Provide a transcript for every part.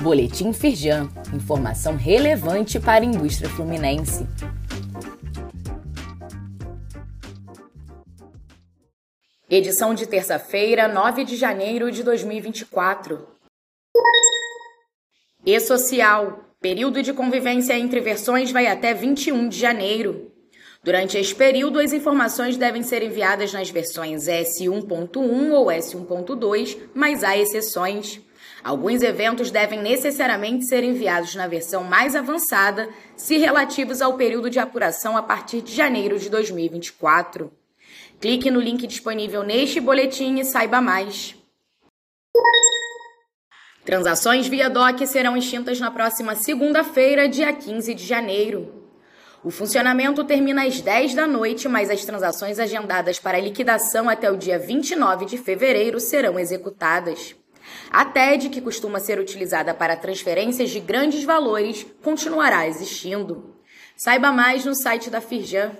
Boletim Firjan, informação relevante para a indústria fluminense. Edição de terça-feira, 9 de janeiro de 2024. E social. Período de convivência entre versões vai até 21 de janeiro. Durante esse período, as informações devem ser enviadas nas versões S1.1 ou S1.2, mas há exceções. Alguns eventos devem necessariamente ser enviados na versão mais avançada, se relativos ao período de apuração a partir de janeiro de 2024. Clique no link disponível neste boletim e saiba mais. Transações via DOC serão extintas na próxima segunda-feira, dia 15 de janeiro. O funcionamento termina às 10 da noite, mas as transações agendadas para liquidação até o dia 29 de fevereiro serão executadas. A TED, que costuma ser utilizada para transferências de grandes valores, continuará existindo. Saiba mais no site da Firjan.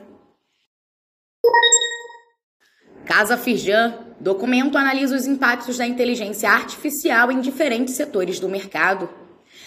Casa Firjan, documento analisa os impactos da inteligência artificial em diferentes setores do mercado.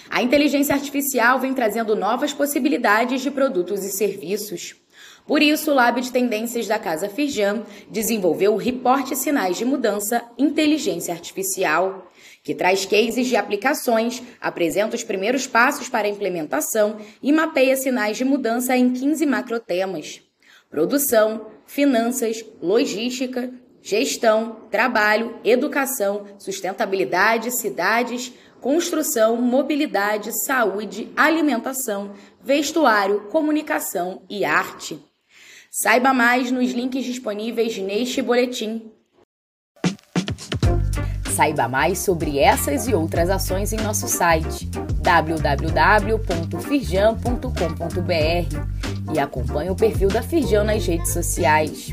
A inteligência artificial vem trazendo novas possibilidades de produtos e serviços. Por isso, o Lab de Tendências da Casa Firjan desenvolveu o Reporte Sinais de Mudança Inteligência Artificial, que traz cases de aplicações, apresenta os primeiros passos para a implementação e mapeia sinais de mudança em 15 macrotemas: produção, finanças, logística, gestão, trabalho, educação, sustentabilidade, cidades, construção, mobilidade, saúde, alimentação, vestuário, comunicação e arte. Saiba mais nos links disponíveis neste boletim. Saiba mais sobre essas e outras ações em nosso site www.firjan.com.br e acompanhe o perfil da Firjan nas redes sociais.